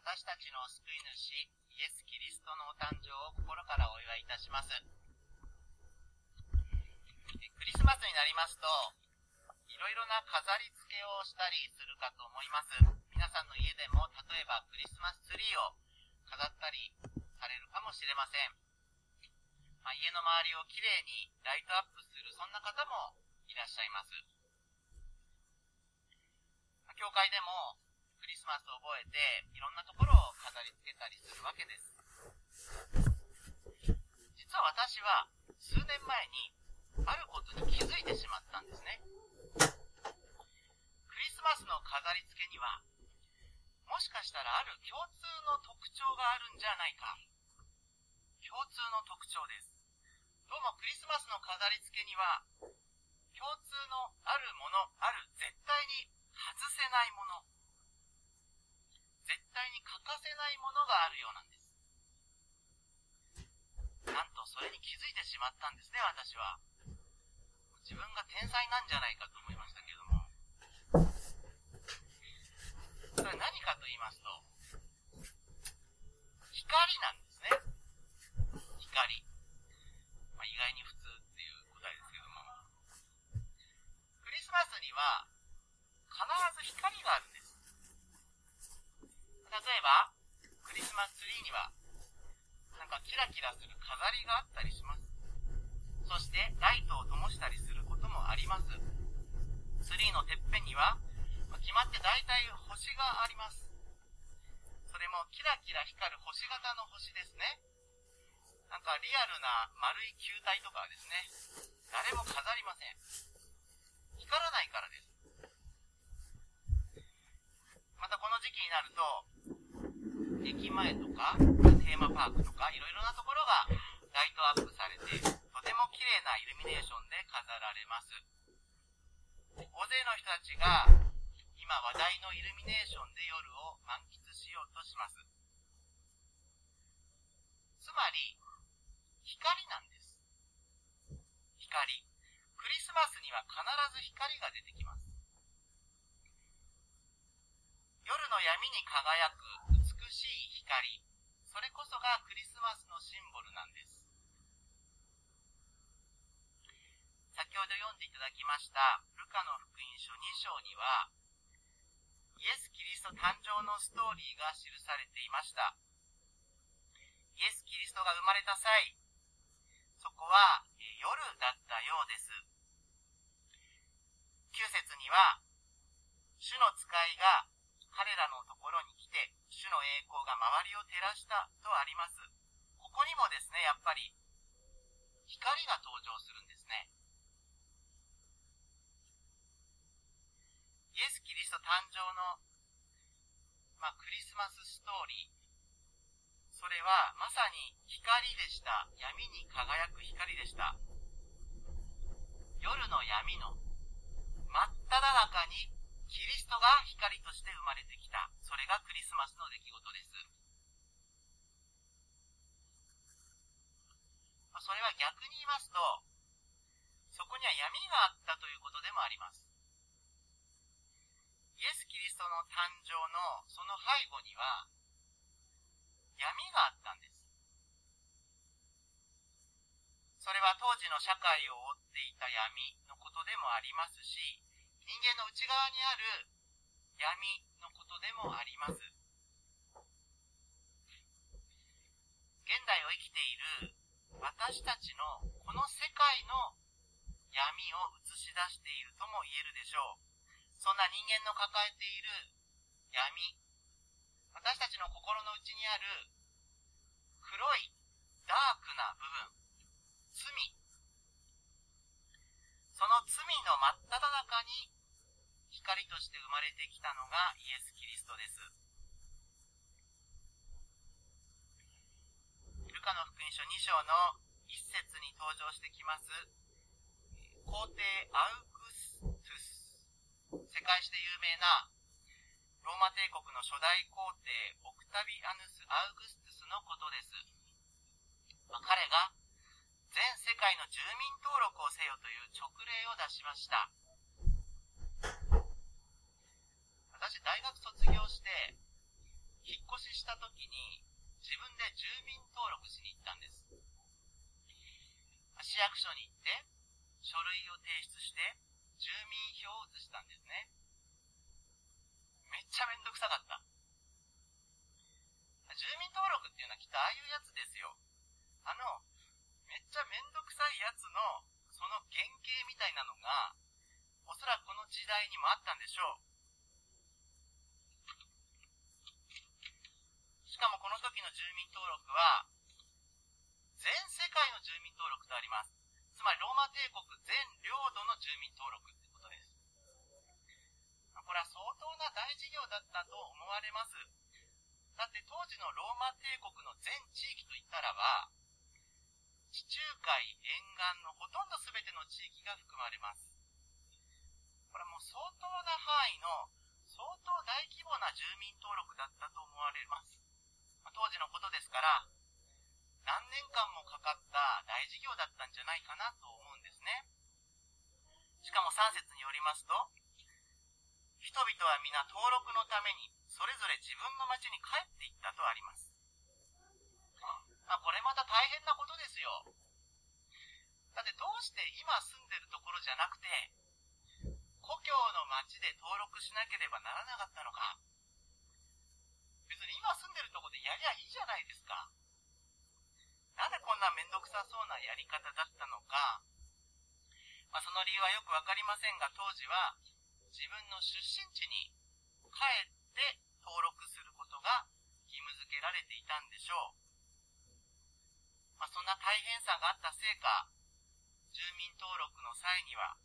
私たちの救い主、イエス・キリストのお誕生を心からお祝いいたします。クリスマスになりますと、いろいろな飾り付けをしたりするかと思います。皆さんの家でも、例えばクリスマスツリーを飾ったりされるかもしれません。まあ、家の周りをきれいにライトアップする、そんな方もいらっしゃいます。教会でもリスマスを覚えて、いろんなところを飾り付けたりするわけです。実は私は、数年前に、あることに気づいてしまったんですね。クリスマスの飾り付けには、もしかしたらある共通の特徴があるんじゃないか。共通の特徴です。どうもクリスマスの飾り付けには、共通のあるもの、ある絶対に外せないもの、に欠かせないものがあるようなんです。なんとそれに気づいてしまったんですね、私は。自分が天才なんじゃないかと思いましたけれども。それは何かと言いますと、光なんですね。光。まあ、意外に普通っていう答えですけども。クリスマスには、必ず光があるんです。例えば、クリスマスツリーには、なんかキラキラする飾りがあったりします。そして、ライトを灯したりすることもあります。ツリーのてっぺんには、決まって大体星があります。それもキラキラ光る星型の星ですね。なんかリアルな丸い球体とかはですね、誰も飾りません。光らないからです。またこの時期になると、前とか、テーマパークとか、いろいろなところがライトアップされて、とても綺麗なイルミネーションで飾られます。大勢の人たちが、今話題のイルミネーションで夜を満喫しようとします。つまり、光なんです。光。クリスマスには必ず光が出てきます。夜の闇に輝くしい光、それこそがクリスマスのシンボルなんです。先ほど読んでいただきましたルカの福音書2章には、イエス・キリスト誕生のストーリーが記されていました。イエス・キリストが生まれた際、そこは夜だったようです。9節には、主の使いが彼らのところに来て、主の栄光が周りを照らしたとあります。ここにもですね、やっぱり、光が登場するんですね。イエス・キリスト誕生の、まあ、クリスマスストーリー。それはまさに光でした。闇に輝く光でした。夜の闇の真っ只中にキリストが光として生まれてきた。それがクリスマスの出来事です。それは逆に言いますと、そこには闇があったということでもあります。イエス・キリストの誕生のその背後には、闇があったんです。それは当時の社会を覆っていた闇のことでもありますし、人間の内側にある闇のことでもあります。現代を生きている私たちのこの世界の闇を映し出しているとも言えるでしょう。そんな人間の抱えている闇、私たちの心の内にある黒いダークな部分、罪、その罪の真っ只中に光として生まれてきたのがイエス・キリストです。ルカの福音書2章の一節に登場してきます、皇帝アウグストゥス。世界史で有名なローマ帝国の初代皇帝オクタビアヌス・アウグストゥスのことです。まあ、彼が全世界の住民登録をせよという勅令を出しました。私大学卒業して、引っ越しした時に自分で住民登録しに行ったんです。市役所に行って、書類を提出して、住民票を移したんですね。めっちゃめんどくさかった。住民登録っていうのはきっとああいうやつですよ。あの、めっちゃめんどくさいやつの、その原型みたいなのが、おそらくこの時代にもあったんでしょう。しかもこの時の住民登録は、全世界の住民登録とあります。つまりローマ帝国全領土の住民登録ってことです。これは相当な大事業だったと思われます。だって当時のローマ帝国の全地域といったらば、地中海沿岸のほとんど全ての地域が含まれます。これはもう相当な範囲の相当大規模な住民登録だったと思われます。当時のことですから、何年間もかかった大事業だったんじゃないかなと思うんですね。しかも3節によりますと、人々は皆登録のためにそれぞれ自分の町に帰っていったとあります。まあ、これまた大変なことですよ。だってどうして今住んでるところじゃなくて、故郷の町で登録しなければならなかったのか。別に今住んでるとこでやりゃいいじゃないですか。なんでこんなめんどくさそうなやり方だったのか、まあ、その理由はよくわかりませんが、当時は分の出身地に帰って登録することが義務付けられていたんでしょう。まあ、そんな大変さがあったせいか、住民登録の際には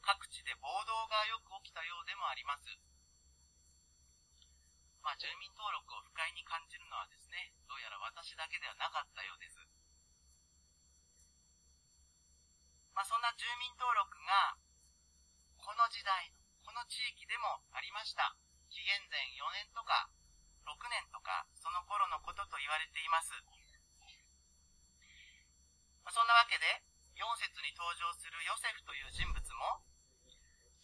各地で暴動がよく起きたようでもあります。まあ、住民登録を不快に感じるのはですね、どうやら私だけではなかったようです。まあ、そんな住民登録が、この時代、この地域でもありました。紀元前4年とか、6年とか、その頃のことと言われています。そんなわけで、4節に登場するヨセフという人物も、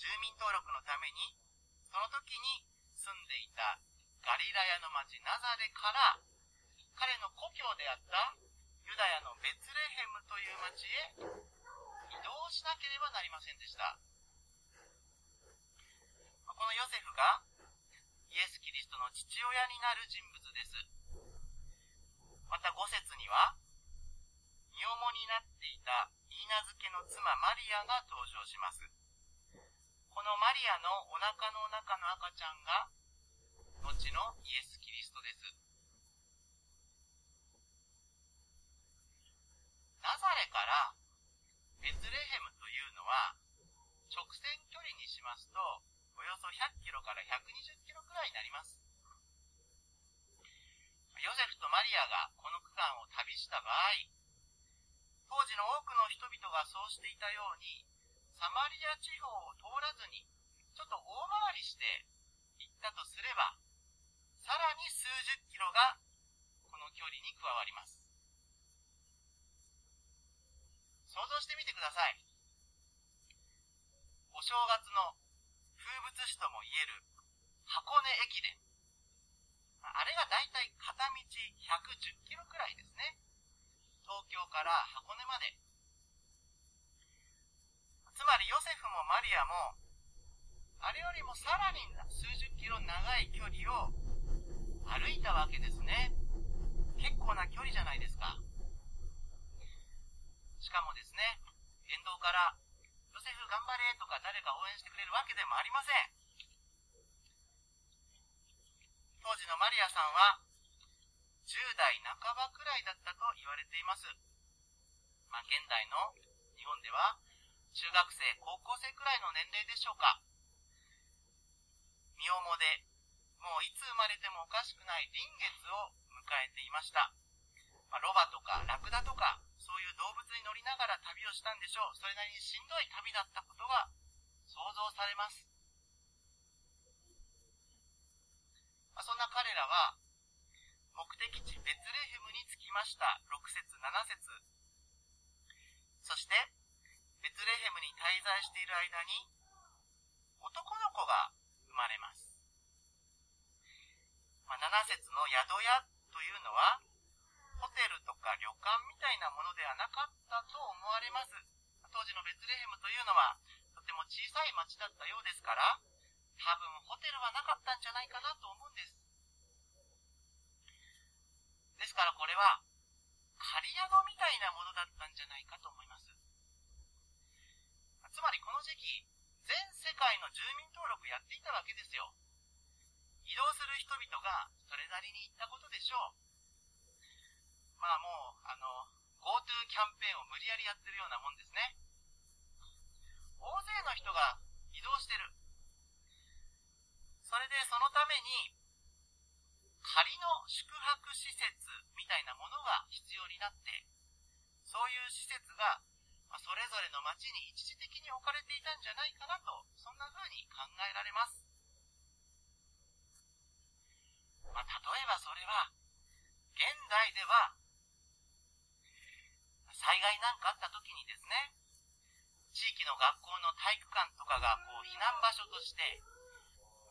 住民登録のために、その時に住んでいたガリラヤの町ナザレから、彼の故郷であったユダヤのベツレヘムという町へ移動しなければなりませんでした。このヨセフがイエス・キリストの父親になる人物です。また5節には、身重になっていたイーナ漬けの妻マリアが登場します。このマリアのお腹の中の赤ちゃんが、後のイエス・キリストです。ナザレからベツレヘムというのは、直線距離にしますと、およそ100キロから120キロくらいになります。ヨゼフとマリアがこの区間を旅した場合、当時の多くの人々がそうしていたように、サマリア地方を通らずに、ちょっと大回りして行ったとすれば、さらに数十キロがこの距離に加わります。想像してみてください。お正月の風物詩とも言える箱根駅伝。あれがだいたい片道110キロくらいですね。東京から箱根まで。つまりヨセフもマリアも、あれよりもさらに数十キロ長い距離を歩いたわけですね。結構な距離じゃないですか。しかもですね、沿道から、セフ頑張れとか誰か応援してくれるわけでもありません。当時のマリアさんは、10代半ばくらいだったと言われています。まあ、現代の日本では、中学生、高校生くらいの年齢でしょうか。身重で、もういつ生まれてもおかしくない臨月を迎えていました。まあ、ロバとかラクダとか、そういう動物に乗りながら旅をしたんでしょう。それなりにしんどい旅だったことが想像されます。まあ、そんな彼らは、目的地ベツレヘムに着きました。6節7節そして、ベツレヘムに滞在している間に、男の子が生まれます。まあ、7節の宿屋というのは、ホテルとか旅館みたいなものではなかったと思われます。当時のベツレヘムというのは、とても小さい町だったようですから、多分ホテルはなかったんじゃないかなと思うんです。ですからこれは、仮宿みたいなものだったんじゃないかと思います。つまりこの時期、全世界の住民登録やっていたわけですよ。移動する人々がそれなりに行ったことでしょう。まあもう、あの、GoTo キャンペーンを無理やりやってるようなもんですね。大勢の人が移動してる。それでそのために、仮の宿泊施設みたいなものが必要になって、そういう施設が、ま、それぞれの町に一時的に置かれていたんじゃないかなと、そんな風に考えられます。まあ、例えばそれは、現代では、災害なんかあった時にですね、地域の学校の体育館とかがこう避難場所として、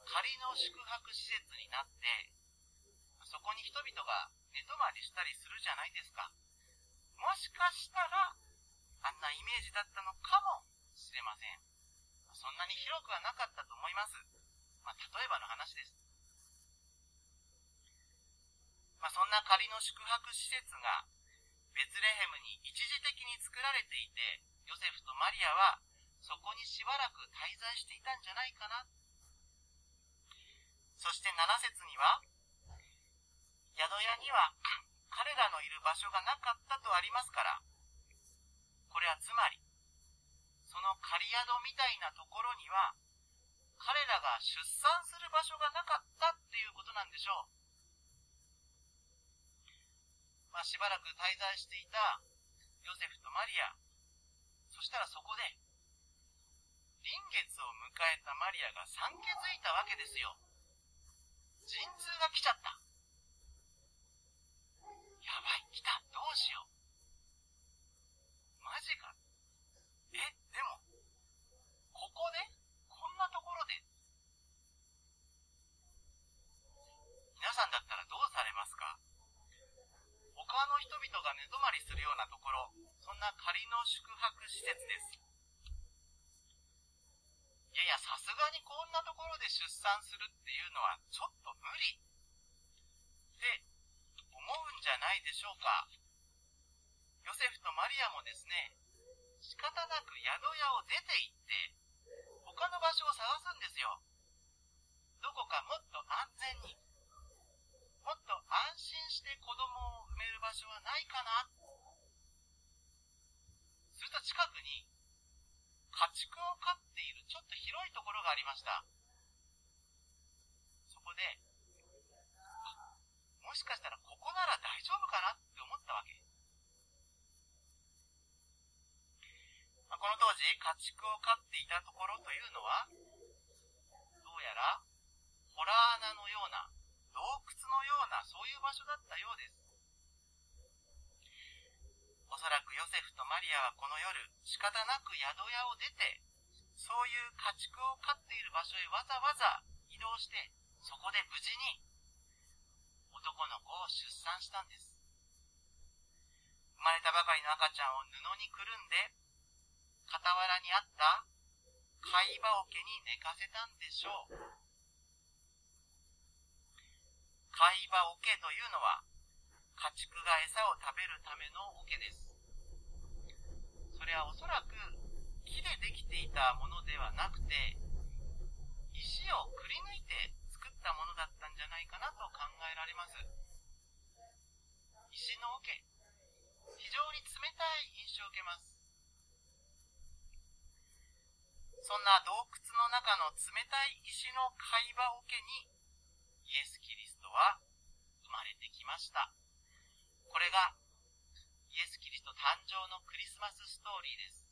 仮の宿泊施設になって、そこに人々が寝泊まりしたりするじゃないですか。もしかしたら、あんなイメージだったのかもしれません。そんなに広くはなかったと思います。まあ、例えばの話です。まあ、そんな仮の宿泊施設がベツレヘムに一時的に作られていて、ヨセフとマリアはそこにしばらく滞在していたんじゃないかな。そして7節には、宿屋には彼らのいる場所がなかったとありますから、これはつまり、その仮宿みたいなところには、彼らが出産する場所がなかったっていうことなんでしょう。まあ、しばらく滞在していたヨセフとマリア、そしたらそこで、臨月を迎えたマリアが産気づいたわけですよ。陣痛が来ちゃった。やばい、来た、どうしよう。マジか。え、でも、ここでこんなところで皆さんだったらどうされます？か他の人々が寝泊まりするようなところ、そんな仮の宿泊施設です。いやいや、さすがにこんなところで出産するっていうのはちょっと無理って思うんじゃないでしょうか。ヨセフとマリアもですね、仕方なく宿屋を出て行って、他の場所を探すんですよ。どこかもっと安全に、もっと安心して子供を場所はないかなすると近くに家畜を飼っているちょっと広いところがありました。そこで、もしかしたらここなら大丈夫かなって思ったわけ。まあ、この当時、家畜を飼っていたところというのは、どうやら、ホラー穴のような洞窟のようなそういう場所だったようです。おそらくヨセフとマリアはこの夜仕方なく宿屋を出て、そういう家畜を飼っている場所へわざわざ移動して、そこで無事に男の子を出産したんです。生まれたばかりの赤ちゃんを布にくるんで、傍らにあった貝羽桶に寝かせたんでしょう。貝羽桶というのは、家畜が餌を食べるための桶です。それはおそらく木でできていたものではなくて、石をくり抜いて作ったものだったんじゃないかなと考えられます。石の桶、非常に冷たい印象を受けます。そんな洞窟の中の冷たい石の貝羽桶にイエス・キリストは生まれてきました。これがイエス・キリスト誕生のクリスマスストーリーです。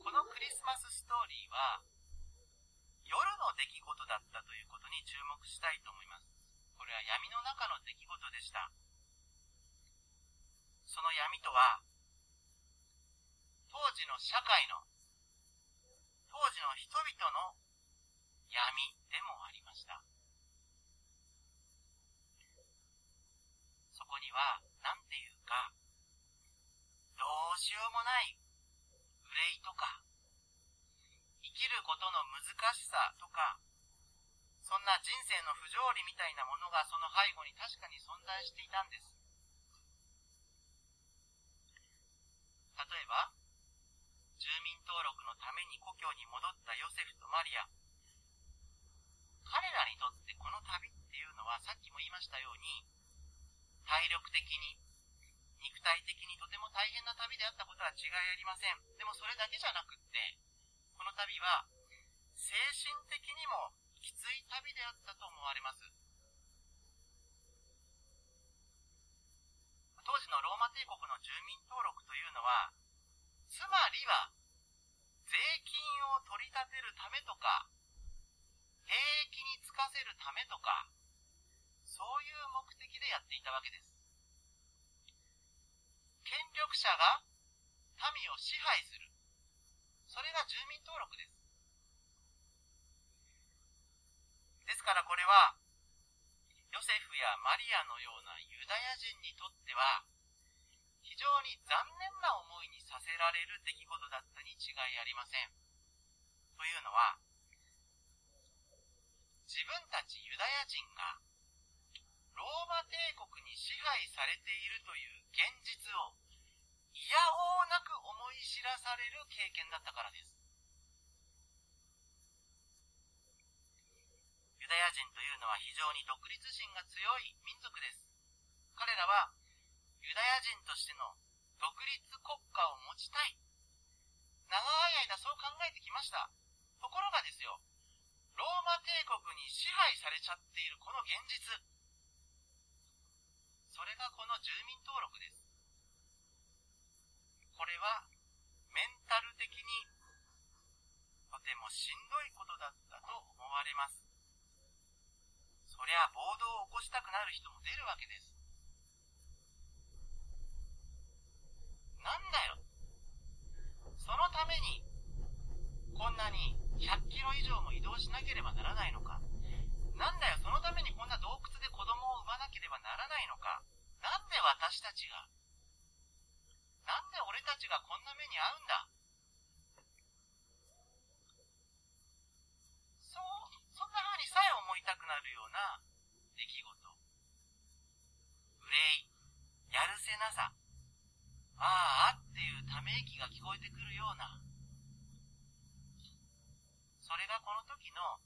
このクリスマスストーリーは夜の出来事だったということに注目したいと思います。これは闇の中の出来事でした。その闇とは、当時の社会の当時の人々の闇でもありました。こには、なんていうか、どうしようもない憂いとか、生きることの難しさとか、そんな人生の不条理みたいなものがその背後に確かに存在していたんです。例えば、住民登録のために故郷に戻ったヨセフとマリア。彼らにとってこの旅っていうのはさっきも言いましたように、体力的に、肉体的にとても大変な旅であったことは違いありません。でもそれだけじゃなくって、この旅は精神的にもきつい旅であったと思われます。当時のローマ帝国の住民登録というのは、つまりは、税金を取り立てるためとか、兵役に就かせるためとか、そういう目的でやっていたわけです。権力者が民を支配する。それが住民登録です。ですからこれは、ヨセフやマリアのようなユダヤ人にとっては、非常に残念な思いにさせられる出来事だったに違いありません。というのは、自分たちユダヤ人が、ローマ帝国に支配されているという現実を、いやおうなく思い知らされる経験だったからです。ユダヤ人というのは非常に独立心が強い民族です。彼らはユダヤ人としての独立国家を持ちたい。長い間そう考えてきました。ところがですよ、ローマ帝国に支配されちゃっているこの現実。それがこの住民登録です。これはメンタル的にとてもしんどいことだったと思われます。そりゃ暴動を起こしたくなる人も出るわけです。なんだよ。そのために、こんなに100キロ以上も移動しなければならないのか。なんだよ、そのためにこんな洞窟で子供を産まなければならないのか。なんで私たちが、なんで俺たちがこんな目に遭うんだ？そう、そんな風にさえ思いたくなるような出来事。憂い、やるせなさ、ああっていうため息が聞こえてくるような、それがこの時の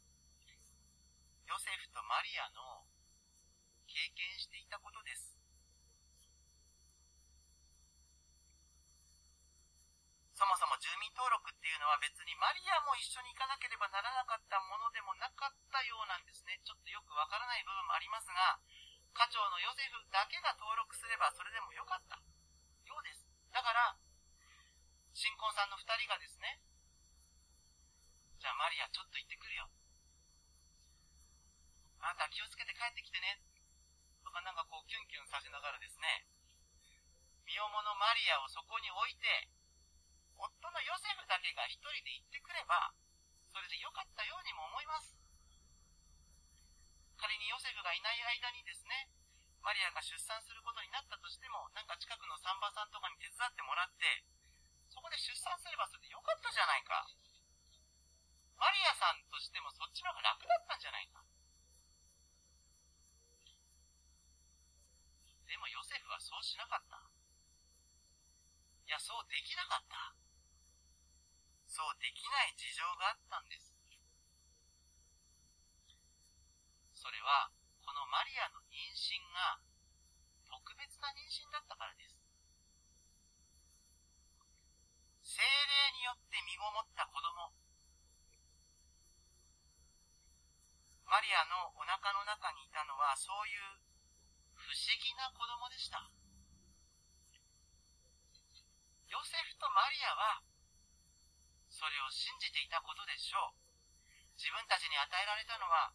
ヨセフとマリアの経験していたことです。そもそも住民登録っていうのは別にマリアも一緒に行かなければならなかったものでもなかったようなんですね。ちょっとよくわからない部分もありますが、課長のヨセフだけが登録すればそれでもよかったようです。だから、新婚さんの二人がですね、じゃあマリアちょっと行ってくるよ。あなた気をつけて帰ってきてね。とかなんかこうキュンキュンさせながらですね、身重のマリアをそこに置いて、夫のヨセフだけが一人で行ってくれば、それでよかったようにも思います。仮にヨセフがいない間にですね、マリアが出産することになったとしても、なんか近くのサンバさんとかに手伝ってもらって、そこで出産すればそれでよかったじゃないか。マリアさんとしてもそっちの方が楽だったんじゃないか。でもヨセフはそうしなかった。いや、そうできなかった。そうできない事情があったんです。それは、このマリアの妊娠が特別な妊娠だったからです。精霊によって身ごもった子供。マリアのお腹の中にいたのはそういう不思議な子供でした。ヨセフとマリアはそれを信じていたことでしょう。自分たちに与えられたのは、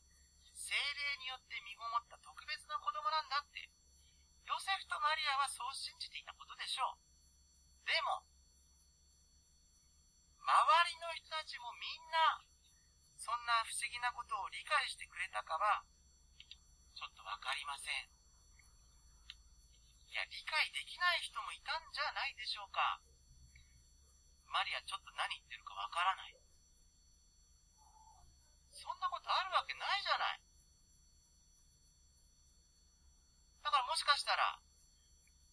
精霊によって身ごもった特別な子供なんだって、ヨセフとマリアはそう信じていたことでしょう。でも、周りの人たちもみんな、そんな不思議なことを理解してくれたかは、ちょっとわかりません。ヨや理解できない人もいたんじゃないでしょうか。マリアちょっと何言ってるかわからない。そんなことあるわけないじゃない。だからもしかしたら、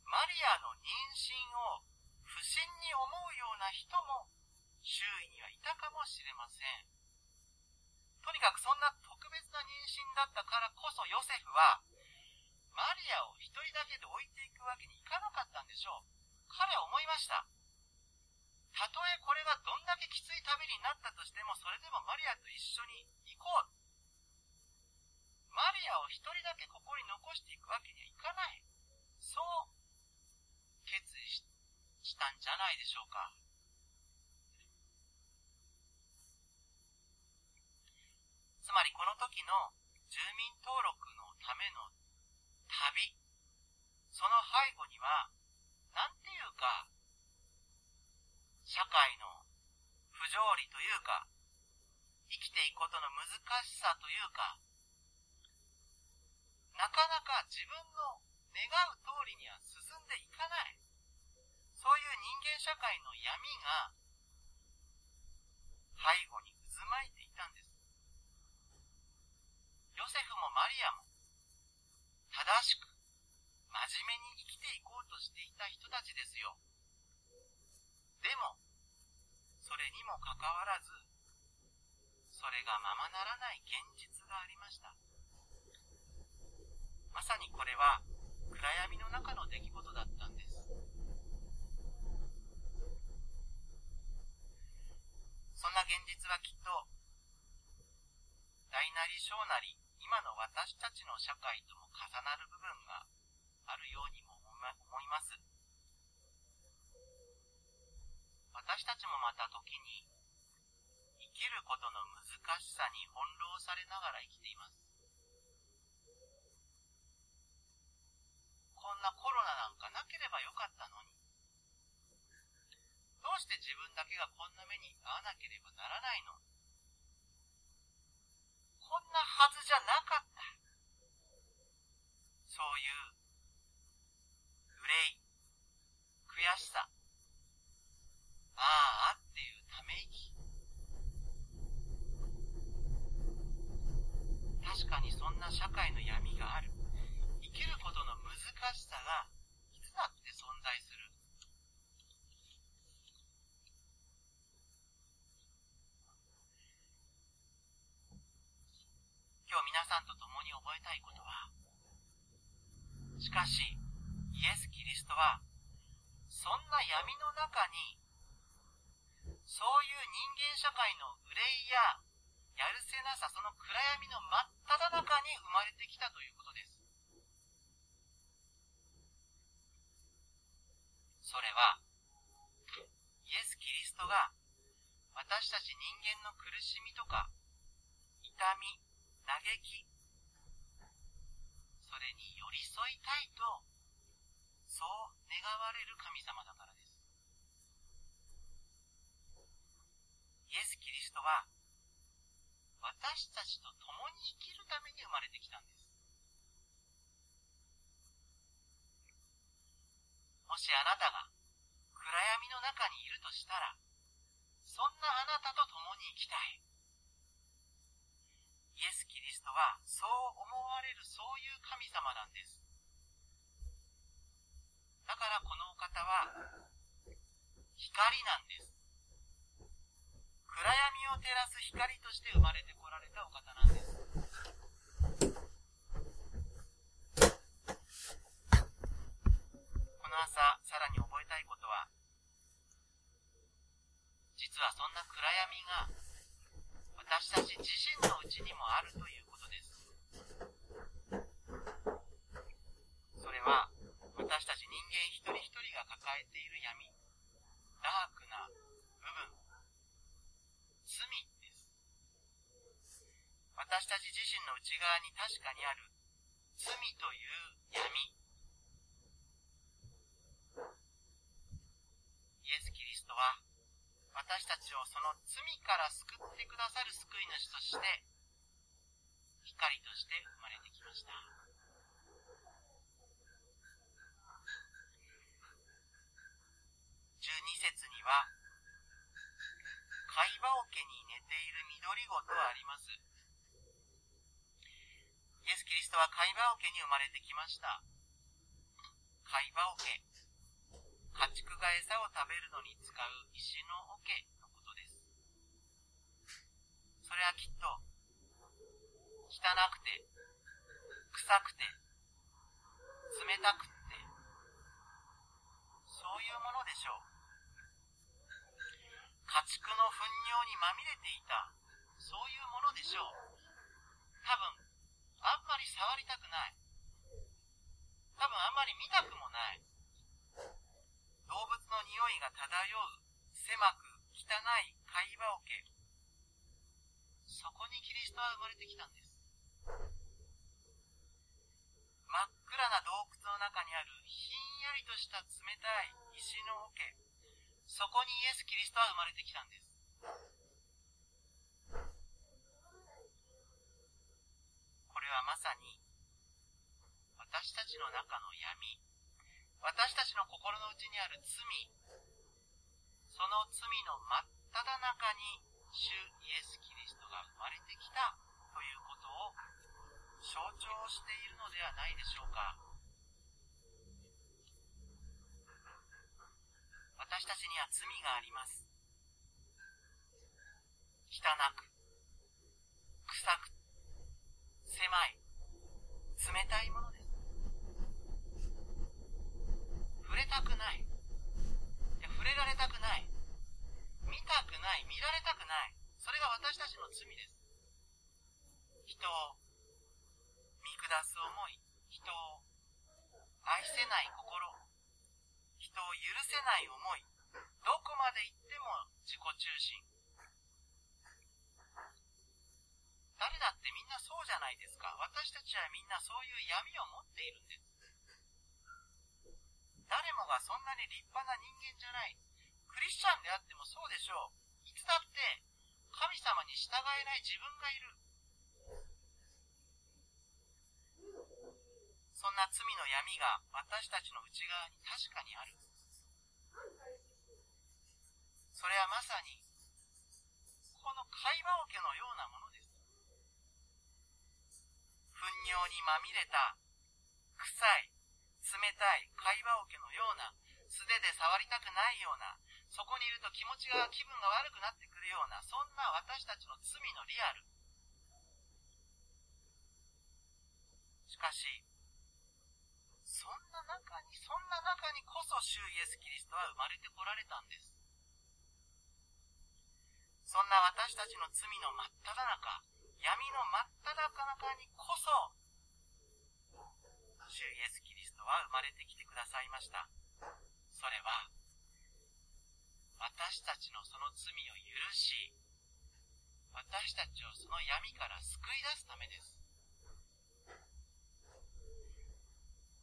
マリアの妊娠を不審に思うような人も周囲にはいたかもしれません。とにかくそんな特別な妊娠だったからこそヨセフは、マリアを一人だけで置いていくわけにいかなかったんでしょう。彼は思いました。たとえこれがどんだけきつい旅になったとしても、それでもマリアと一緒に行こう。マリアを一人だけここに残していくわけにはいかない。そう決意したんじゃないでしょうか。つまりこの時の住民登録のための旅、その背後には、なんていうか、社会の不条理というか、生きていくことの難というか、なかなか自分の願う通りには進んでいかない。そういう人間社会の闇が背後に渦巻いていたんです。ヨセフもマリアも正しく真面目に生きていこうとしていた人たちですよ。でも、それにもかかわらず、それがままならない現実がありました。まさにこれは暗闇の中の出来事だったんです。そんな現実はきっと、大なり小なり、今の私たちの社会とも重なる部分があるようにも思います。私たちもまた時にきることの難しさに翻弄されながら生きています。こんなコロナなんかなければよかったのに。どうして自分だけがこんな目に遭わなければならないの？こんなはずじゃなかった。そういう憂い、悔しさ、ああっていうため息。確かにそんな社会の闇がある。生きることの難しさがいつだって存在する。今日皆さんと共に覚えたいことは、しかし、イエス・キリストは、そんな闇の中にそういう人間社会の憂いや、やるせなさ、その暗闇の前真っ只中に生まれてきたということです。それは、イエス・キリストが、私たち人間の苦しみとか、痛み、嘆き、それに寄り添いたいと、そう願われる神様だからです。イエス・キリストは、私たちと共に生きるために生まれてきたんです。もしあなたが暗闇の中にいるとしたら、そんなあなたと共に生きたい。イエス・キリストはそう思われるそういう神様なんです。だからこのお方は光なんです。暗闇を照らす光として生まれてこられたお方なんです。この朝、さらに覚えたいことは、実はそんな暗闇が私たち自身のうちにもあるということです。それは私たち人間一人一人が抱えている闇、私たち自身の内側に確かにある罪という闇。イエス・キリストは私たちをその罪から救ってくださる救い主として光として生まれてきました。12節にはス・トは貝羽桶に生まれてきました。貝羽桶。家畜が餌を食べるのに使う石の桶のことです。それはきっと、汚くて、臭くて、冷たくて、そういうものでしょう。家畜の糞尿にまみれていた、そういうものでしょう。多分、あんまり触りたくない。多分あんまり見たくもない。動物の匂いが漂う、狭く汚い貝羽桶。そこにキリストは生まれてきたんです。真っ暗な洞窟の中にあるひんやりとした冷たい石の桶。そこにイエス・キリストは生まれてきたんです。これはまさに、私たちの中の闇、私たちの心の内にある罪、その罪の真っ只中に主イエス・キリストが生まれてきたということを象徴しているのではないでしょうか。私たちには罪があります。汚く、臭く、狭い、冷たいものです。触れたくない。触れられたくない。見たくない。見られたくない。それが私たちの罪です。人を見下す思い、人を愛せない心、人を許せない思い、どこまで行っても自己中心。誰だってみんなそうじゃないですか。私たちはみんなそういう闇を持っているんです。誰もがそんなに立派な人間じゃない。クリスチャンであってもそうでしょう。いつだって神様に従えない自分がいる。そんな罪の闇が私たちの内側に確かにある。それはまさに、この会話桶のようなものです。糞尿にまみれた、臭い、冷たい会話桶のような、素手で触りたくないような、そこにいると気持ちが、気分が悪くなってくるような、そんな私たちの罪のリアル。しかし、そんな中に、そんな中にこそ主イエス・キリストは生まれてこられたんです。そんな私たちの罪の真っ只中、闇の真っ只中にこそ、主イエス・キリストは生まれてきてくださいました。それは、私たちのその罪を許し、私たちをその闇から救い出すためです。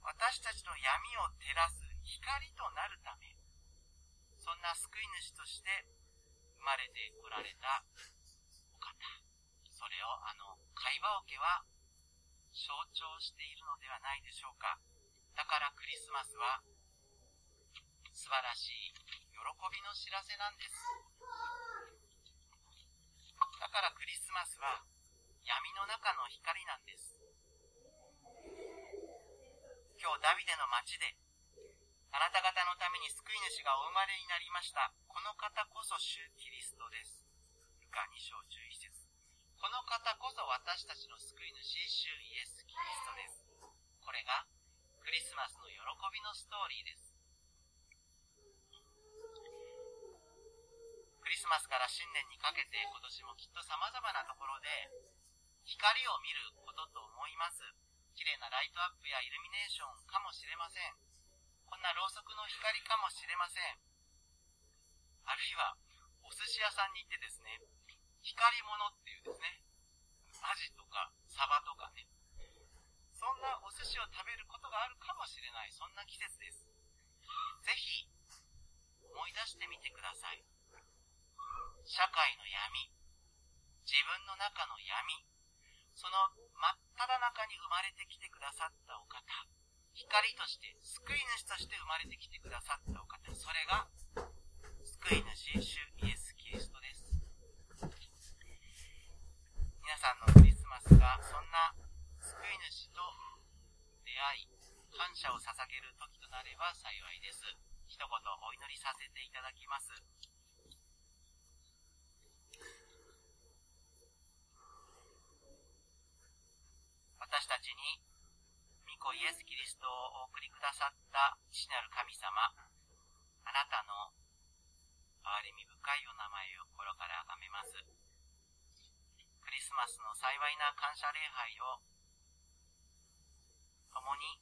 私たちの闇を照らす光となるため、そんな救い主として生まれてこられたお方。それをあの会話桶は象徴しているのではないでしょうか。だからクリスマスは素晴らしい喜びの知らせなんです。だからクリスマスは闇の中の光なんです。今日ダビデの街であなた方のために救い主がお生まれになりました。この方こそ主キリストです。ルカ2章11節この方こそ私たちの救い主、主イエス・キリストです。これがクリスマスの喜びのストーリーです。クリスマスから新年にかけて今年もきっと様々なところで光を見ることと思います。綺麗なライトアップやイルミネーションかもしれません。こんなろうそくの光かもしれません。あるいは、お寿司屋さんに行ってですね、光物っていうですね、アジとかサバとかね、そんなお寿司を食べることがあるかもしれない、そんな季節です。ぜひ、思い出してみてください。社会の闇、自分の中の闇、その真っ只中に生まれてきてくださったお方。光として、救い主として生まれてきてくださったお方、それが、救い主、主イエス・キリストです。皆さんのクリスマスがそんな出会い、感謝を捧げる時となれば幸いです。一言お祈りさせていただきます。私たちに御子イエス・キリストをお送りくださった父なる神様、あなたの憐れみ深いお名前を心から崇めます。クリスマスの幸いな感謝礼拝を共に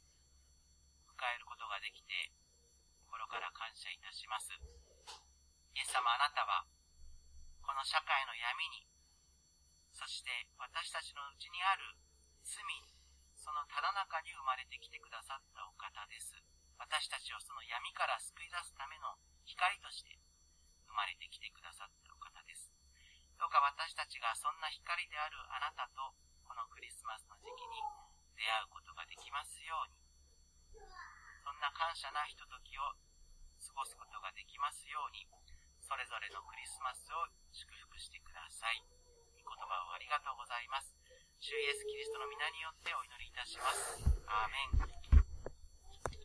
迎えることができて心から感謝いたします。イエス様あなたはこの社会の闇にそして私たちのうちにある罪そのただ中に生まれてきてくださったお方です。私たちをその闇から救い出すための光として生まれてきてくださったお方です。どうか私たちがそんな光であるあなたとこのクリスマスの時期に出会うことができますように、そんな感謝なひとときを過ごすことができますように、それぞれのクリスマスを祝福してください。御言葉をありがとうございます。主イエスキリストの皆によってお祈りいたします。アーメン。